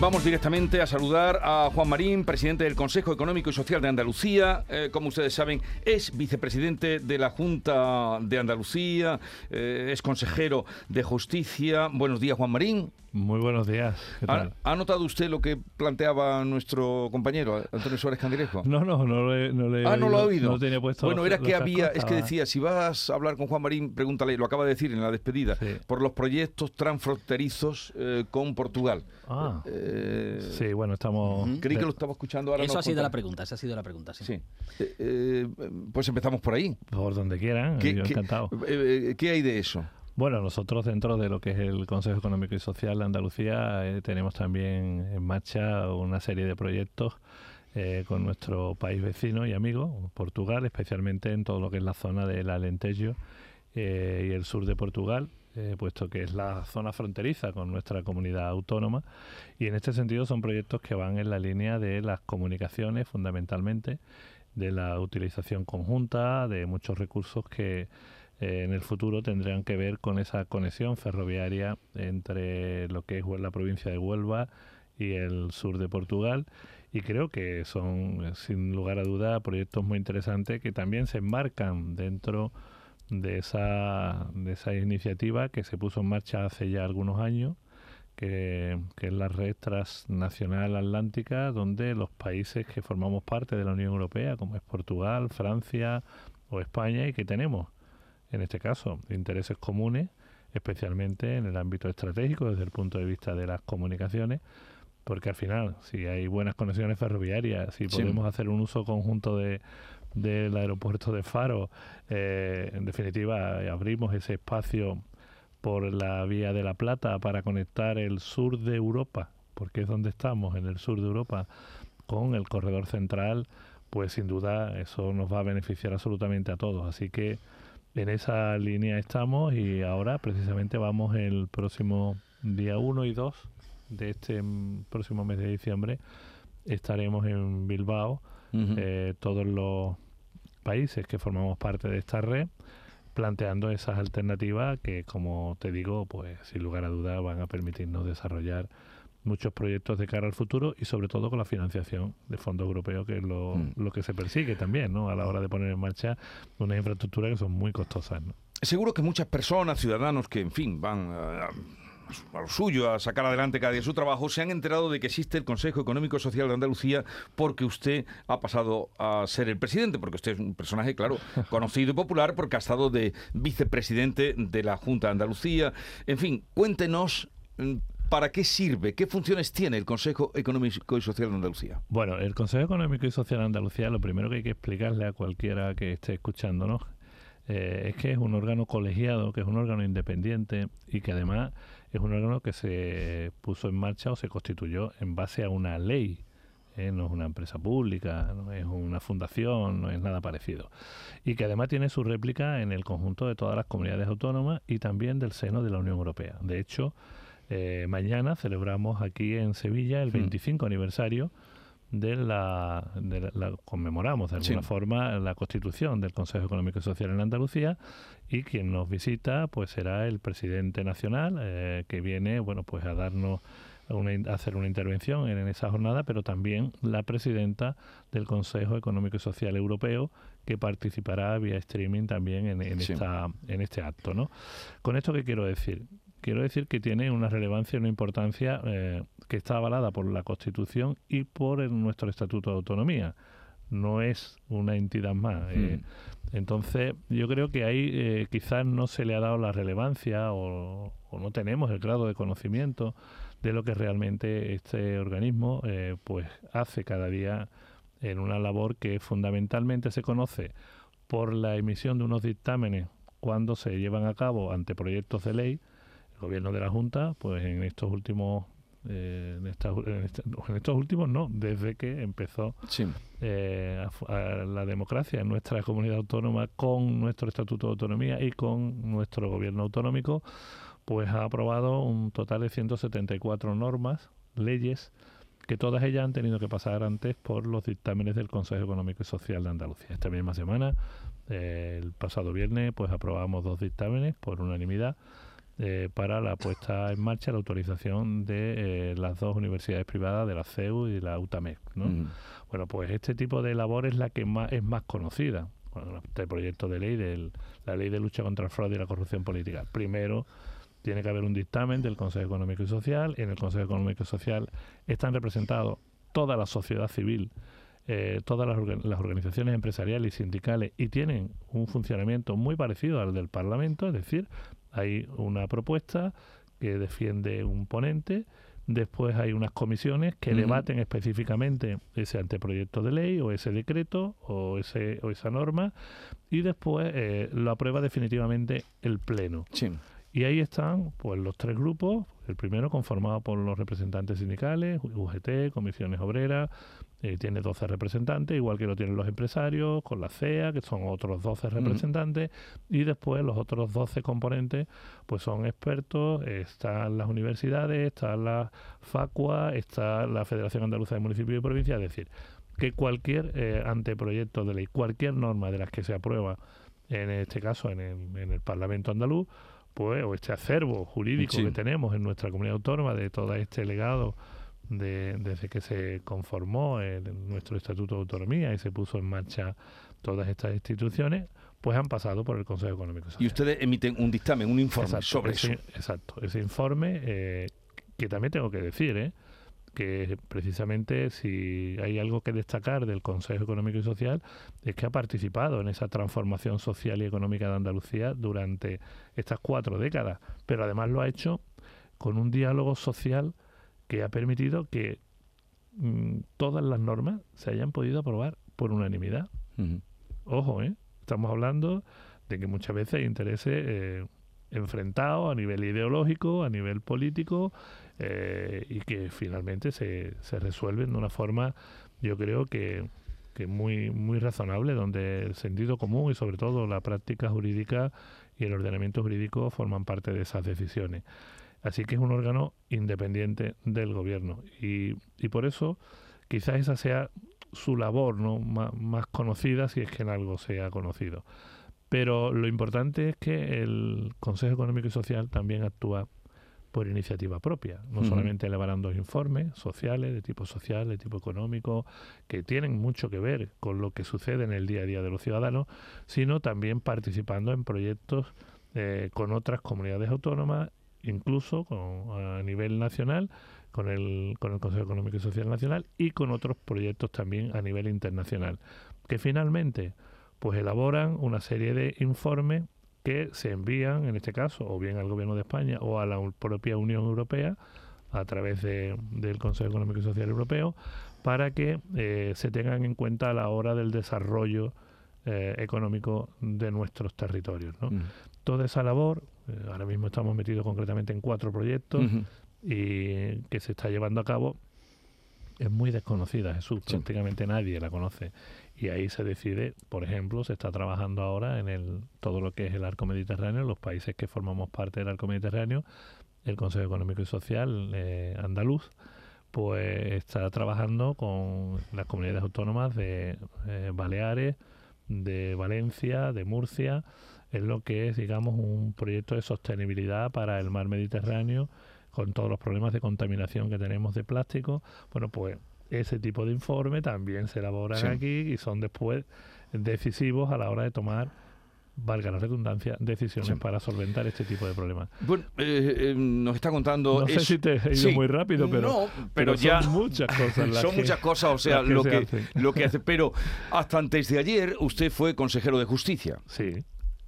Vamos directamente a saludar a Juan Marín, presidente del Consejo Económico y Social de Andalucía. Eh, como ustedes saben, es vicepresidente de la Junta de Andalucía, eh, es consejero de Justicia. Buenos días, Juan Marín. Muy buenos días. ¿Ha, notado usted lo que planteaba nuestro compañero Antonio Suárez Candilejo? No, no, no, no le Ah, no lo ha oído. No tenía puesto bueno, era que había, es que decía, si vas a hablar con Juan Marín, pregúntale, lo acaba de decir en la despedida, por los proyectos transfronterizos eh, con Portugal. Ah. Eh, sí, bueno, estamos. Creí que lo estaba escuchando ahora. Eso ha sido la pregunta, esa ha sido la pregunta, sí. Eh, pues empezamos por ahí. Por donde quieran, yo encantado. ¿Qué hay de eso? Bueno, nosotros dentro de lo que es el Consejo Económico y Social de Andalucía eh, tenemos también en marcha una serie de proyectos eh, con nuestro país vecino y amigo, Portugal, especialmente en todo lo que es la zona del Alentejo eh, y el sur de Portugal, puesto que es la zona fronteriza con nuestra comunidad autónoma. Y en este sentido son proyectos que van en la línea de las comunicaciones fundamentalmente, de la utilización conjunta, de muchos recursos que eh, en el futuro tendrán que ver con esa conexión ferroviaria entre lo que es la provincia de Huelva y el sur de Portugal. Y creo que son sin lugar a duda proyectos muy interesantes que también se enmarcan dentro de esa, de esa iniciativa que se puso en marcha hace ya algunos años que, que, es la red transnacional atlántica, donde los países que formamos parte de la Unión Europea, como es Portugal, Francia o España, y que tenemos en este caso, intereses comunes, especialmente en el ámbito estratégico desde el punto de vista de las comunicaciones, porque al final, si hay buenas conexiones ferroviarias, si podemos hacer un uso conjunto de del aeropuerto de Faro, eh, en definitiva, abrimos ese espacio por la vía de la Plata para conectar el sur de Europa, porque es donde estamos, en el sur de Europa, con el corredor central, pues sin duda eso nos va a beneficiar absolutamente a todos. Así que en esa línea estamos y ahora precisamente vamos el próximo día 1 y 2 de este próximo mes de diciembre. Estaremos en Bilbao eh, todos los países que formamos parte de esta red planteando esas alternativas que como te digo pues sin lugar a dudas van a permitirnos desarrollar muchos proyectos de cara al futuro y sobre todo con la financiación de fondos europeos, que es lo, mm. lo que se persigue también ¿no? a la hora de poner en marcha unas infraestructuras que son muy costosas. ¿no? Seguro que muchas personas, ciudadanos que, en fin, van a, a lo suyo, a sacar adelante cada día su trabajo, se han enterado de que existe el Consejo Económico y Social de Andalucía porque usted ha pasado a ser el presidente, porque usted es un personaje, claro, conocido y popular porque ha estado de vicepresidente de la Junta de Andalucía. En fin, cuéntenos mm, ¿Para qué sirve? ¿Qué funciones tiene el Consejo Económico y Social de Andalucía? Bueno, el Consejo Económico y Social de Andalucía, lo primero que hay que explicarle a cualquiera que esté escuchándonos eh, es que es un órgano colegiado, que es un órgano independiente y que además es un órgano que se puso en marcha o se constituyó en base a una ley. ¿eh? no es una empresa pública, no es una fundación, no es nada parecido. Y que además tiene su réplica en el conjunto de todas las comunidades autónomas y también del seno de la Unión Europea. De hecho, eh, mañana celebramos aquí en Sevilla el 25 aniversario de la, conmemoramos de alguna forma la constitución del Consejo Económico y Social en Andalucía y quien nos visita pues será el presidente nacional eh, que viene bueno pues a darnos a hacer una intervención en, esa jornada, pero también la presidenta del Consejo Económico y Social Europeo, que participará vía streaming también en, esta, en este acto. ¿no? Con esto, ¿qué quiero decir? Quiero decir que tiene una relevancia y una importancia eh, que está avalada por la Constitución y por nuestro Estatuto de Autonomía. No es una entidad más. Eh. Hmm. entonces, yo creo que ahí eh, quizás no se le ha dado la relevancia o, no tenemos el grado de conocimiento de lo que realmente este organismo pues hace cada día en una labor que fundamentalmente se conoce por la emisión de unos dictámenes cuando se llevan a cabo ante proyectos de ley gobierno de la Junta, pues en estos últimos eh, en, estos últimos no, desde que empezó eh, la democracia en nuestra comunidad autónoma con nuestro Estatuto de Autonomía y con nuestro gobierno autonómico, pues ha aprobado un total de 174 normas, leyes, que todas ellas han tenido que pasar antes por los dictámenes del Consejo Económico y Social de Andalucía. Esta misma semana, eh, el pasado viernes, pues aprobamos dos dictámenes por unanimidad eh, para la puesta en marcha, la autorización de eh, las dos universidades privadas, de la CEU y la UTAMEC. ¿no? Bueno, pues este tipo de labor es la que más, es más conocida. Bueno, este proyecto de ley, de la ley de lucha contra el fraude y la corrupción política. Primero, tiene que haber un dictamen del Consejo Económico y Social. En el Consejo Económico y Social están representados toda la sociedad civil, eh, todas las, las, organizaciones empresariales y sindicales y tienen un funcionamiento muy parecido al del Parlamento, es decir, hay una propuesta que defiende un ponente, después hay unas comisiones que debaten específicamente ese anteproyecto de ley o ese decreto o, ese, o esa norma y después eh, lo aprueba definitivamente el Pleno. Y ahí están pues los tres grupos, el primero conformado por los representantes sindicales, UGT, comisiones obreras, eh, tiene 12 representantes, igual que lo tienen los empresarios, con la CEA, que son otros 12 representantes, y después los otros 12 componentes, pues son expertos, están las universidades, está la FACUA, está la Federación Andaluza de Municipios y Provincias, es decir, que cualquier eh, anteproyecto de ley, cualquier norma de las que se aprueba, en este caso en el, en el Parlamento andaluz, pues, o este acervo jurídico que tenemos en nuestra comunidad autónoma de todo este legado de, desde que se conformó nuestro Estatuto de Autonomía y se puso en marcha todas estas instituciones, pues han pasado por el Consejo Económico y, ustedes emiten un dictamen, un informe sobre eso. Exacto, ese informe eh, que también tengo que decir, ¿eh? que precisamente si hay algo que destacar del Consejo Económico y Social es que ha participado en esa transformación social y económica de Andalucía durante estas cuatro décadas, pero además lo ha hecho con un diálogo social que ha permitido que mm, todas las normas se hayan podido aprobar por unanimidad. Ojo, ¿eh? estamos hablando de que muchas veces hay intereses eh, enfrentados a nivel ideológico, a nivel político, eh, y que finalmente se, se resuelven de una forma, yo creo que, que muy, muy razonable, donde el sentido común y sobre todo la práctica jurídica y el ordenamiento jurídico forman parte de esas decisiones. Así que es un órgano independiente del gobierno. Y, y por eso quizás esa sea su labor ¿no? más, conocida, si es que en algo sea conocido. Pero lo importante es que el Consejo Económico y Social también actúa por iniciativa propia, no solamente elaborando informes sociales, de tipo social, de tipo económico, que tienen mucho que ver con lo que sucede en el día a día de los ciudadanos, sino también participando en proyectos eh, con otras comunidades autónomas incluso a nivel nacional, con el, con el Consejo Económico y Social Nacional y con otros proyectos también a nivel internacional, que finalmente pues elaboran una serie de informes que se envían, en este caso, o bien al Gobierno de España o a la propia Unión Europea, a través de, del Consejo Económico y Social Europeo, para que eh, se tengan en cuenta a la hora del desarrollo eh, económico de nuestros territorios. ¿no? Mm. Toda esa labor ahora mismo estamos metidos concretamente en cuatro proyectos y que se está llevando a cabo. Es muy desconocida, Jesús. Prácticamente nadie la conoce. Y ahí se decide, por ejemplo, se está trabajando ahora en el, todo lo que es el arco mediterráneo, los países que formamos parte del arco mediterráneo, el Consejo Económico y Social eh, andaluz, pues está trabajando con las comunidades autónomas de eh, Baleares, de Valencia, de Murcia, es lo que es, digamos, un proyecto de sostenibilidad para el mar Mediterráneo con todos los problemas de contaminación que tenemos de plástico. Bueno, pues ese tipo de informe también se elaboran aquí y son después decisivos a la hora de tomar valga la redundancia, decisiones para solventar este tipo de problemas. Bueno, eh, eh, nos está contando... No sé si te he ido muy rápido, pero, no, pero, ya son muchas cosas. son muchas cosas, o sea, lo, que, lo que hace. Pero hasta antes de ayer usted fue consejero de justicia. Sí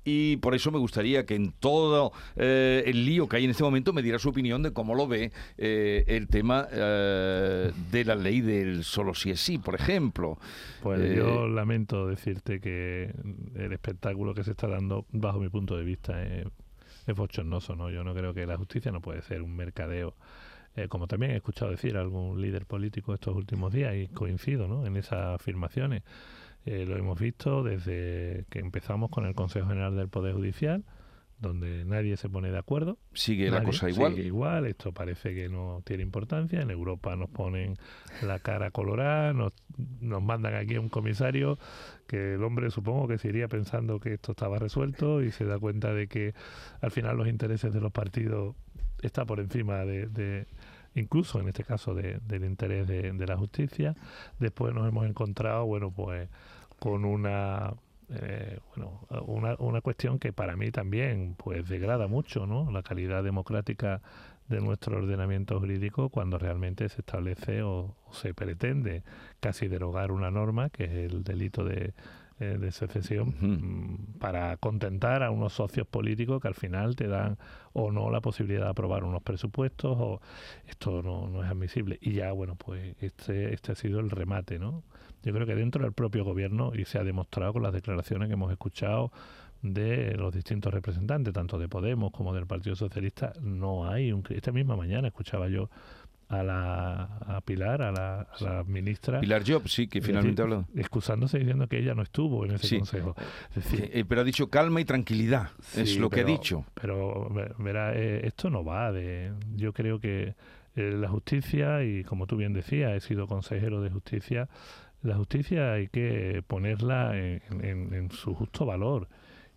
y por eso me gustaría que en todo eh, el lío que hay en este momento me diera su opinión de cómo lo ve eh, el tema eh, de la ley del solo si es sí, por ejemplo. Pues yo lamento decirte que el espectáculo que se está dando, bajo mi punto de vista, es, es bochornoso. ¿no? Yo no creo que la justicia no puede ser un mercadeo. como también he escuchado decir algún líder político estos últimos días y coincido ¿no? en esas afirmaciones. Eh, lo hemos visto desde que empezamos con el Consejo General del Poder Judicial, donde nadie se pone de acuerdo. Sigue la cosa igual. Sigue igual, esto parece que no tiene importancia. En Europa nos ponen la cara colorada, nos, nos mandan aquí a un comisario que el hombre supongo que se iría pensando que esto estaba resuelto y se da cuenta de que al final los intereses de los partidos está por encima de, incluso en este caso del interés de, de la justicia. Después nos hemos encontrado, bueno, pues con una eh, bueno, una, una cuestión que para mí también pues degrada mucho ¿no? la calidad democrática de nuestro ordenamiento jurídico cuando realmente se establece o, se pretende casi derogar una norma que es el delito de, eh, de secesión mm, para contentar a unos socios políticos que al final te dan o no la posibilidad de aprobar unos presupuestos o esto no, no es admisible. Y ya bueno pues este este ha sido el remate no yo creo que dentro del propio gobierno, y se ha demostrado con las declaraciones que hemos escuchado de los distintos representantes, tanto de Podemos como del Partido Socialista, no hay un... Esta misma mañana escuchaba yo a la a Pilar, a la, ministra. Pilar Job, sí, que finalmente habló. Excusándose diciendo que ella no estuvo en ese consejo. Eh, pero ha dicho calma y tranquilidad, es lo que ha dicho. Pero, verá, eh, esto no va de. Yo creo que eh, la justicia, y como tú bien decías, he sido consejero de justicia, la justicia hay que ponerla en, su justo valor.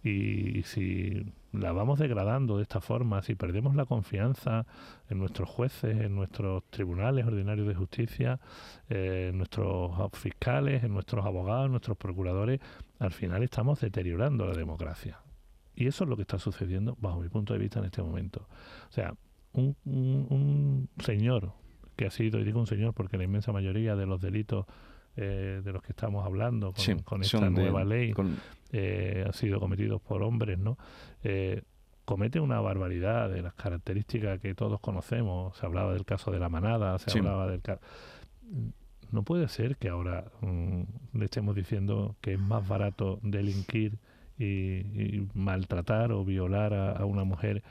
Y si la vamos degradando de esta forma, si perdemos la confianza en nuestros jueces, en nuestros tribunales ordinarios de justicia, eh, en nuestros fiscales, en nuestros abogados, en nuestros procuradores, al final estamos deteriorando la democracia. Y eso es lo que está sucediendo bajo mi punto de vista en este momento. O sea, un, un señor que ha sido, y digo un señor porque la inmensa mayoría de los delitos eh, de los que estamos hablando con, esta nueva ley eh, han sido cometidos por hombres, ¿no? Eh, comete una barbaridad de las características que todos conocemos. Se hablaba del caso de la manada, se hablaba del caso... No puede ser que ahora mm, le estemos diciendo que es más barato delinquir y, maltratar o violar a, una mujer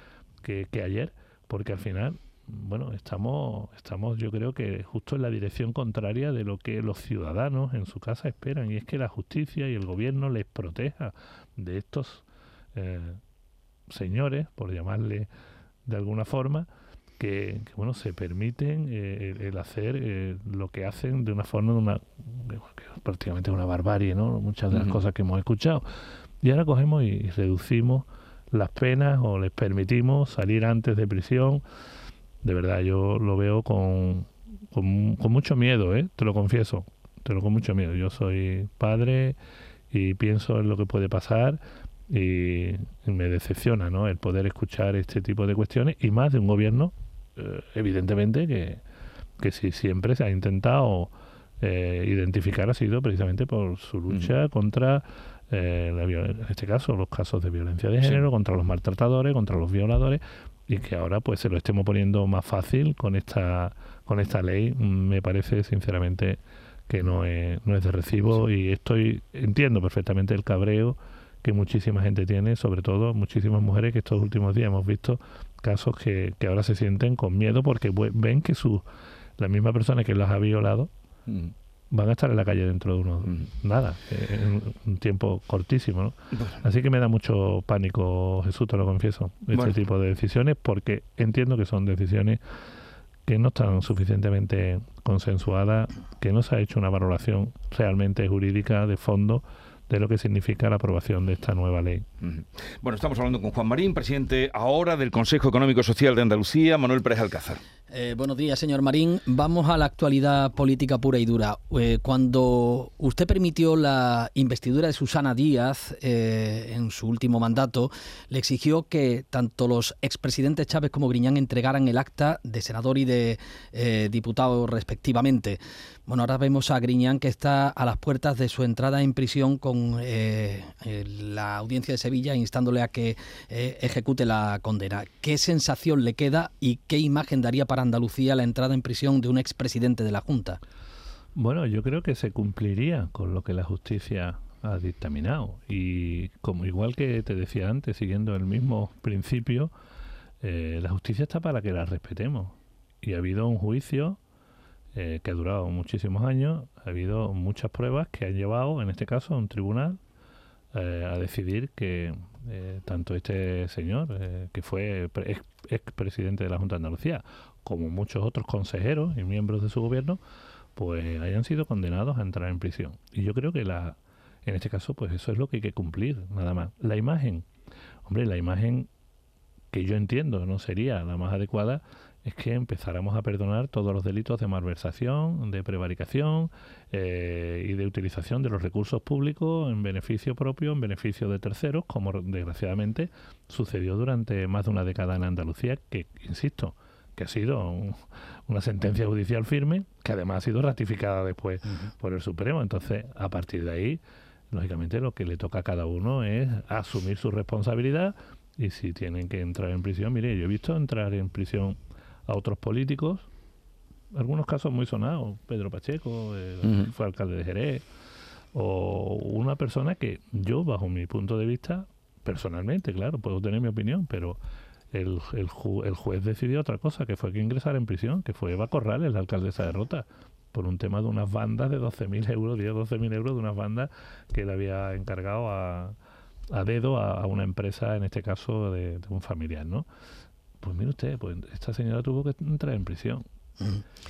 que, que ayer, porque al final bueno, estamos, estamos yo creo que justo en la dirección contraria de lo que los ciudadanos en su casa esperan, y es que la justicia y el gobierno les proteja de estos eh, señores, por llamarle de alguna forma, que, bueno, se permiten eh, el, hacer eh, lo que hacen de una forma, de una, prácticamente una barbarie, ¿no? Muchas de las cosas que hemos escuchado. Y ahora cogemos y reducimos las penas o les permitimos salir antes de prisión de verdad, yo lo veo con, con, mucho miedo, ¿eh? te lo confieso, te lo con mucho miedo. Yo soy padre y pienso en lo que puede pasar y, me decepciona ¿no? el poder escuchar este tipo de cuestiones y más de un gobierno, eh, evidentemente, que, que si siempre se ha intentado eh, identificar ha sido precisamente por su lucha contra eh, en este caso los casos de violencia de género, contra los maltratadores, contra los violadores, y que ahora pues se lo estemos poniendo más fácil con esta con esta ley. Me parece sinceramente que no es, no es de recibo y estoy entiendo perfectamente el cabreo que muchísima gente tiene, sobre todo muchísimas mujeres que estos últimos días hemos visto casos que, que ahora se sienten con miedo porque ven que su la misma persona que las ha violado mm van a estar en la calle dentro de unos mm. nada, en un tiempo cortísimo, ¿no? Así que me da mucho pánico, Jesús, te lo confieso, este tipo de decisiones, porque entiendo que son decisiones que no están suficientemente consensuadas, que no se ha hecho una valoración realmente jurídica de fondo de lo que significa la aprobación de esta nueva ley. Bueno, estamos hablando con Juan Marín, presidente ahora del Consejo Económico Social de Andalucía, Manuel Pérez Alcázar. Eh, buenos días, señor Marín. Vamos a la actualidad política pura y dura. Eh, cuando usted permitió la investidura de Susana Díaz eh, en su último mandato, le exigió que tanto los expresidentes Chávez como Griñán entregaran el acta de senador y de diputado respectivamente. Bueno, ahora vemos a Griñán que está a las puertas de su entrada en prisión con la audiencia de Sevilla instándole a que ejecute la condena. ¿Qué sensación le queda y qué imagen daría para Andalucía la entrada en prisión de un expresidente de la Junta? Bueno, yo creo que se cumpliría con lo que la justicia ha dictaminado. Y como igual que te decía antes, siguiendo el mismo principio, eh, la justicia está para que la respetemos. Y ha habido un juicio eh, que ha durado muchísimos años, ha habido muchas pruebas que han llevado, en este caso, a un tribunal eh, a decidir que, tanto este señor, que fue ex, presidente de la Junta de Andalucía, como muchos otros consejeros y miembros de su gobierno, pues hayan sido condenados a entrar en prisión. Y yo creo que la, en este caso, pues eso es lo que hay que cumplir, nada más. La imagen, hombre, la imagen que yo entiendo no sería la más adecuada es que empezáramos a perdonar todos los delitos de malversación, de prevaricación eh, y de utilización de los recursos públicos en beneficio propio, en beneficio de terceros, como desgraciadamente sucedió durante más de una década en Andalucía, que, insisto, que ha sido una sentencia judicial firme, que además ha sido ratificada después por el Supremo. Entonces, a partir de ahí, lógicamente lo que le toca a cada uno es asumir su responsabilidad y si tienen que entrar en prisión, mire, yo he visto entrar en prisión a otros políticos, algunos casos muy sonados, Pedro Pacheco, eh, fue alcalde de Jerez, o una persona que yo, bajo mi punto de vista, personalmente, claro, puedo tener mi opinión, pero el, el, el juez decidió otra cosa, que fue que ingresara en prisión, que fue Eva Corrales, la alcaldesa de Rota, por un tema de unas bandas de 12.000 euros, 10, 12.000 euros de unas bandas que le había encargado a, a dedo a, una empresa, en este caso de, de un familiar, ¿no? Pues mire usted, pues esta señora tuvo que entrar en prisión.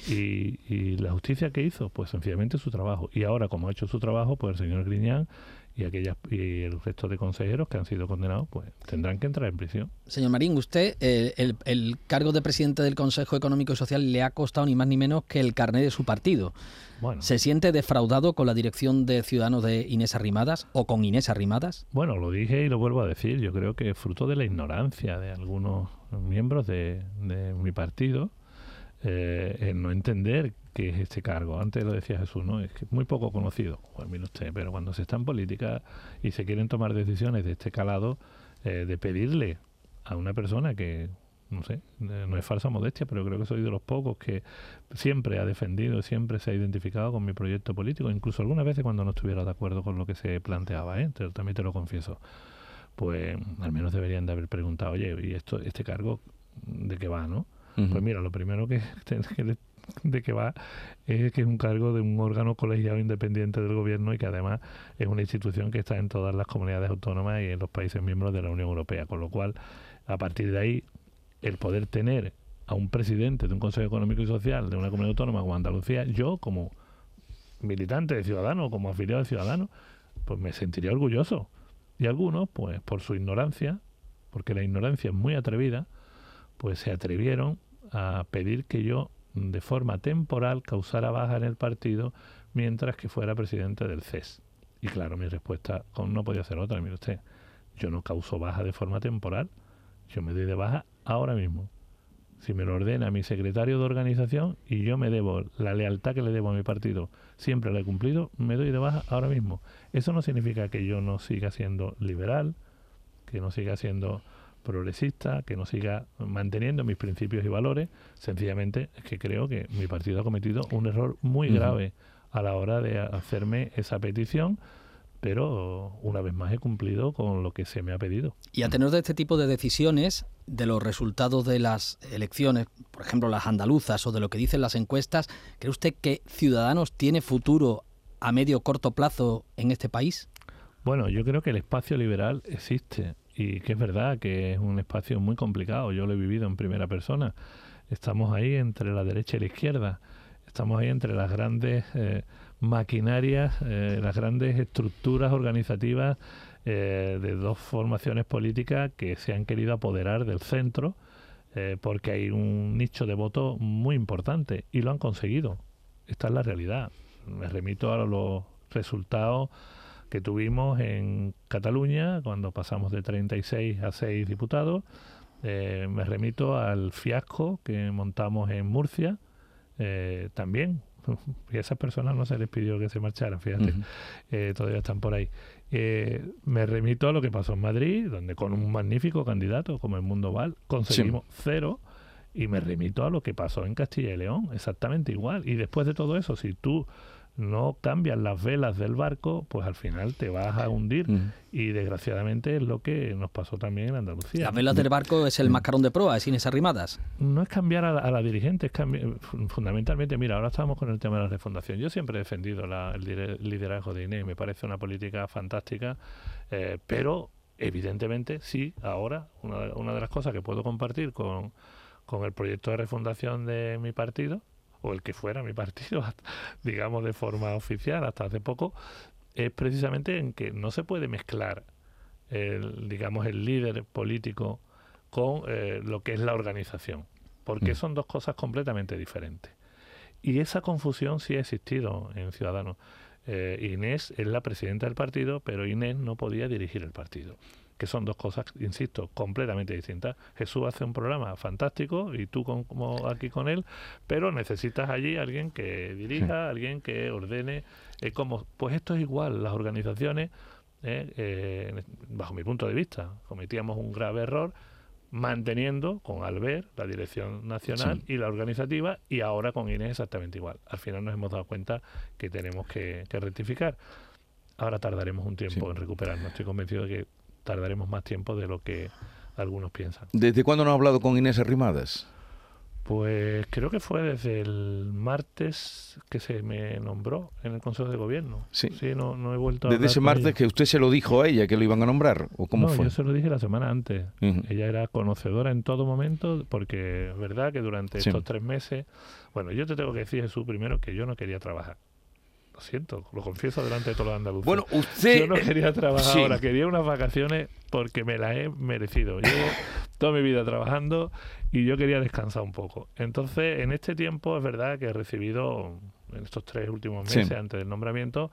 y, y, la justicia que hizo, pues sencillamente su trabajo. Y ahora, como ha hecho su trabajo, pues el señor Griñán y aquellas y el resto de consejeros que han sido condenados, pues tendrán que entrar en prisión. Señor Marín, usted eh, el, el, cargo de presidente del Consejo Económico y Social le ha costado ni más ni menos que el carnet de su partido. Bueno. ¿Se siente defraudado con la dirección de Ciudadanos de Inés Arrimadas o con Inés Arrimadas? Bueno, lo dije y lo vuelvo a decir. Yo creo que es fruto de la ignorancia de algunos miembros de, mi partido eh, en no entender qué es este cargo. Antes lo decía Jesús, ¿no? Es que muy poco conocido. Pues mire usted, pero cuando se está en política y se quieren tomar decisiones de este calado, eh, de pedirle a una persona que, no sé, eh, no es falsa modestia, pero creo que soy de los pocos que siempre ha defendido, siempre se ha identificado con mi proyecto político, incluso algunas veces cuando no estuviera de acuerdo con lo que se planteaba, ¿eh? también te lo confieso pues al menos deberían de haber preguntado, oye, ¿y esto, este cargo de qué va, no? Pues mira, lo primero que, de qué va es que es un cargo de un órgano colegiado independiente del gobierno y que además es una institución que está en todas las comunidades autónomas y en los países miembros de la Unión Europea, con lo cual, a partir de ahí, el poder tener a un presidente de un Consejo Económico y Social de una comunidad autónoma como Andalucía, yo como militante de Ciudadanos, como afiliado de Ciudadanos, pues me sentiría orgulloso. Y algunos, pues por su ignorancia, porque la ignorancia es muy atrevida, pues se atrevieron a pedir que yo de forma temporal causara baja en el partido mientras que fuera presidente del CES. Y claro, mi respuesta no podía ser otra, mire usted, yo no causo baja de forma temporal, yo me doy de baja ahora mismo. Si me lo ordena mi secretario de organización y yo me debo la lealtad que le debo a mi partido, siempre la he cumplido, me doy de baja ahora mismo. Eso no significa que yo no siga siendo liberal, que no siga siendo progresista, que no siga manteniendo mis principios y valores. Sencillamente es que creo que mi partido ha cometido un error muy grave a la hora de hacerme esa petición pero una vez más he cumplido con lo que se me ha pedido. Y a tener de este tipo de decisiones, de los resultados de las elecciones, por ejemplo las andaluzas o de lo que dicen las encuestas, ¿cree usted que Ciudadanos tiene futuro a medio corto plazo en este país? Bueno, yo creo que el espacio liberal existe y que es verdad que es un espacio muy complicado. Yo lo he vivido en primera persona. Estamos ahí entre la derecha y la izquierda. Estamos ahí entre las grandes eh, maquinarias, eh, las grandes estructuras organizativas eh, de dos formaciones políticas que se han querido apoderar del centro eh, porque hay un nicho de voto muy importante y lo han conseguido. Esta es la realidad. Me remito a los resultados que tuvimos en Cataluña cuando pasamos de 36 a 6 diputados. me remito al fiasco que montamos en Murcia, también y a esas personas no se les pidió que se marcharan, fíjate, eh, todavía están por ahí. Eh, me remito a lo que pasó en Madrid, donde con un magnífico candidato como el Mundo Val conseguimos cero, y me remito a lo que pasó en Castilla y León, exactamente igual. Y después de todo eso, si tú no cambias las velas del barco, pues al final te vas a hundir. Y desgraciadamente es lo que nos pasó también en Andalucía. Las velas del barco es el mascarón de proa, es sin arrimadas. No es cambiar a la, dirigente, es cambiar, fundamentalmente, mira, ahora estamos con el tema de la refundación. Yo siempre he defendido el liderazgo de Inés, me parece una política fantástica, eh, pero Evidentemente, sí, ahora, una, una de las cosas que puedo compartir con, con el proyecto de refundación de mi partido, o el que fuera mi partido, digamos de forma oficial hasta hace poco, es precisamente en que no se puede mezclar el, digamos, el líder político con eh, lo que es la organización, porque mm. son dos cosas completamente diferentes. Y esa confusión sí ha existido en Ciudadanos. Eh, Inés es la presidenta del partido, pero Inés no podía dirigir el partido que son dos cosas, insisto, completamente distintas. Jesús hace un programa fantástico y tú como aquí con él, pero necesitas allí alguien que dirija, alguien que ordene, eh, como, pues esto es igual, las organizaciones, eh, eh, bajo mi punto de vista, cometíamos un grave error manteniendo con Albert la dirección nacional y la organizativa y ahora con Inés exactamente igual. Al final nos hemos dado cuenta que tenemos que, rectificar. Ahora tardaremos un tiempo en recuperarnos. Estoy convencido de que tardaremos más tiempo de lo que algunos piensan. ¿Desde cuándo no ha hablado con Inés Arrimadas? Pues creo que fue desde el martes que se me nombró en el Consejo de Gobierno. Sí. Sí, no, no he vuelto a Desde ese martes que usted se lo dijo a ella que lo iban a nombrar, ¿o cómo no, fue? yo se lo dije la semana antes. Ella era conocedora en todo momento, porque es verdad que durante estos tres meses... Bueno, yo te tengo que decir, Jesús, primero que yo no quería trabajar lo siento, lo confieso delante de todos los andaluces. Bueno, usted... Yo no quería trabajar ahora, quería unas vacaciones porque me las he merecido. Llevo toda mi vida trabajando y yo quería descansar un poco. Entonces, en este tiempo es verdad que he recibido, en estos tres últimos meses antes del nombramiento,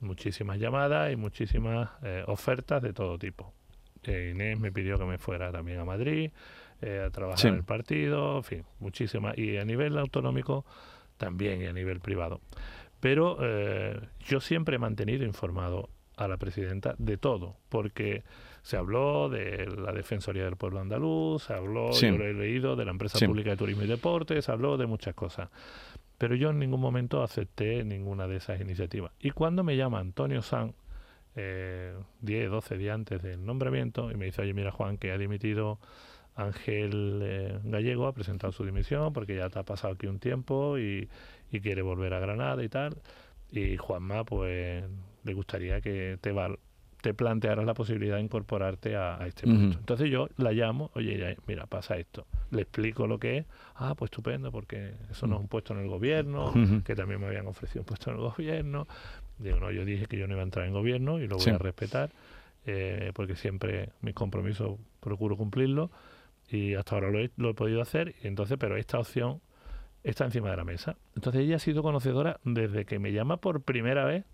muchísimas llamadas y muchísimas eh, ofertas de todo tipo. Eh, Inés me pidió que me fuera también a Madrid, eh, a trabajar en el partido, en fin, muchísimas. Y a nivel autonómico también y a nivel privado. Pero eh, yo siempre he mantenido informado a la presidenta de todo, porque se habló de la Defensoría del Pueblo Andaluz, se habló, yo lo he leído, de la empresa pública de turismo y deportes, se habló de muchas cosas. Pero yo en ningún momento acepté ninguna de esas iniciativas. Y cuando me llama Antonio San, eh, 10, 12 días antes del nombramiento, y me dice, oye, mira Juan, que ha dimitido Ángel eh, Gallego, ha presentado su dimisión porque ya te ha pasado aquí un tiempo y, y quiere volver a Granada y tal. Y Juanma, pues le gustaría que te, te plantearas la posibilidad de incorporarte a, este puesto. Entonces yo la llamo, oye, mira, pasa esto. Le explico lo que es. Ah, pues estupendo, porque eso no es un puesto en el gobierno, que también me habían ofrecido un puesto en el gobierno. Digo, no, yo dije que yo no iba a entrar en gobierno y lo voy a respetar, eh, porque siempre mis compromisos procuro cumplirlo y hasta ahora lo he, lo he podido hacer. Entonces, pero esta opción está encima de la mesa. Entonces ella ha sido conocedora desde que me llama por primera vez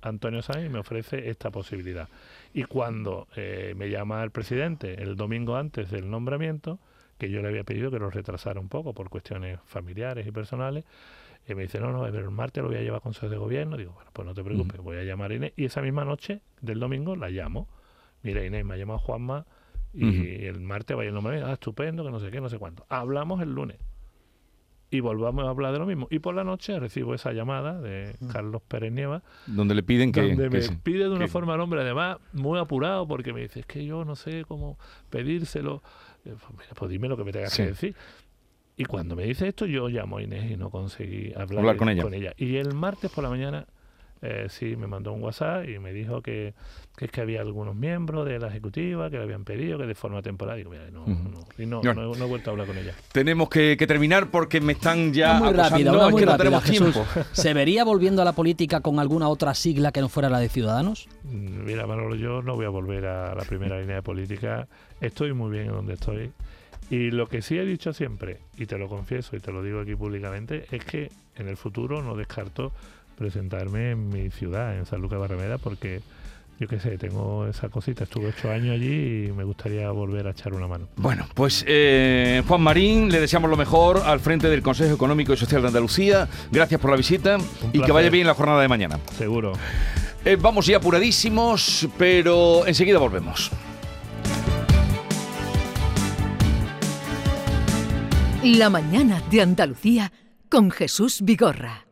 Antonio Sáenz y me ofrece esta posibilidad. Y cuando eh, me llama el presidente el domingo antes del nombramiento, que yo le había pedido que lo retrasara un poco por cuestiones familiares y personales, y me dice, no, no, pero el martes lo voy a llevar a Consejo de Gobierno. Digo, bueno, pues no te preocupes, voy a llamar a Inés. Y esa misma noche del domingo la llamo. Mira, Inés, me ha llamado Juanma y el martes vaya el nombramiento. Ah, estupendo, que no sé qué, no sé cuánto. Hablamos el lunes y volvamos a hablar de lo mismo. Y por la noche recibo esa llamada de. Carlos Pérez Nieva. Donde le piden que... Donde me pide de una forma al hombre, además muy apurado, porque me dice, es que yo no sé cómo pedírselo. Eh, pues, pues, dime lo que me tengas que decir. Y cuando me dice esto, yo llamo a Inés y no conseguí hablar, con, ella. Y el martes por la mañana eh, sí me mandó un WhatsApp y me dijo que, es que había algunos miembros de la ejecutiva que le habían pedido que de forma temporal. Digo, mira, no, no, y no, no, he, vuelto a hablar con ella. Tenemos que, terminar porque me están ya. muy rápida, no, muy rápida, ¿Se vería volviendo a la política con alguna otra sigla que no fuera la de Ciudadanos? Mm, mira, Manolo, yo no voy a volver a la primera línea de política. Estoy muy bien en donde estoy. Y lo que sí he dicho siempre, y te lo confieso y te lo digo aquí públicamente, es que en el futuro no descarto presentarme en mi ciudad, en San Lucas Barrameda, porque yo qué sé, tengo esa cosita. Estuve ocho años allí y me gustaría volver a echar una mano. Bueno, pues eh, Juan Marín, le deseamos lo mejor al frente del Consejo Económico y Social de Andalucía. Gracias por la visita y que vaya bien la jornada de mañana. Seguro. Eh, vamos ya apuradísimos, pero enseguida volvemos. La mañana de Andalucía con Jesús Vigorra.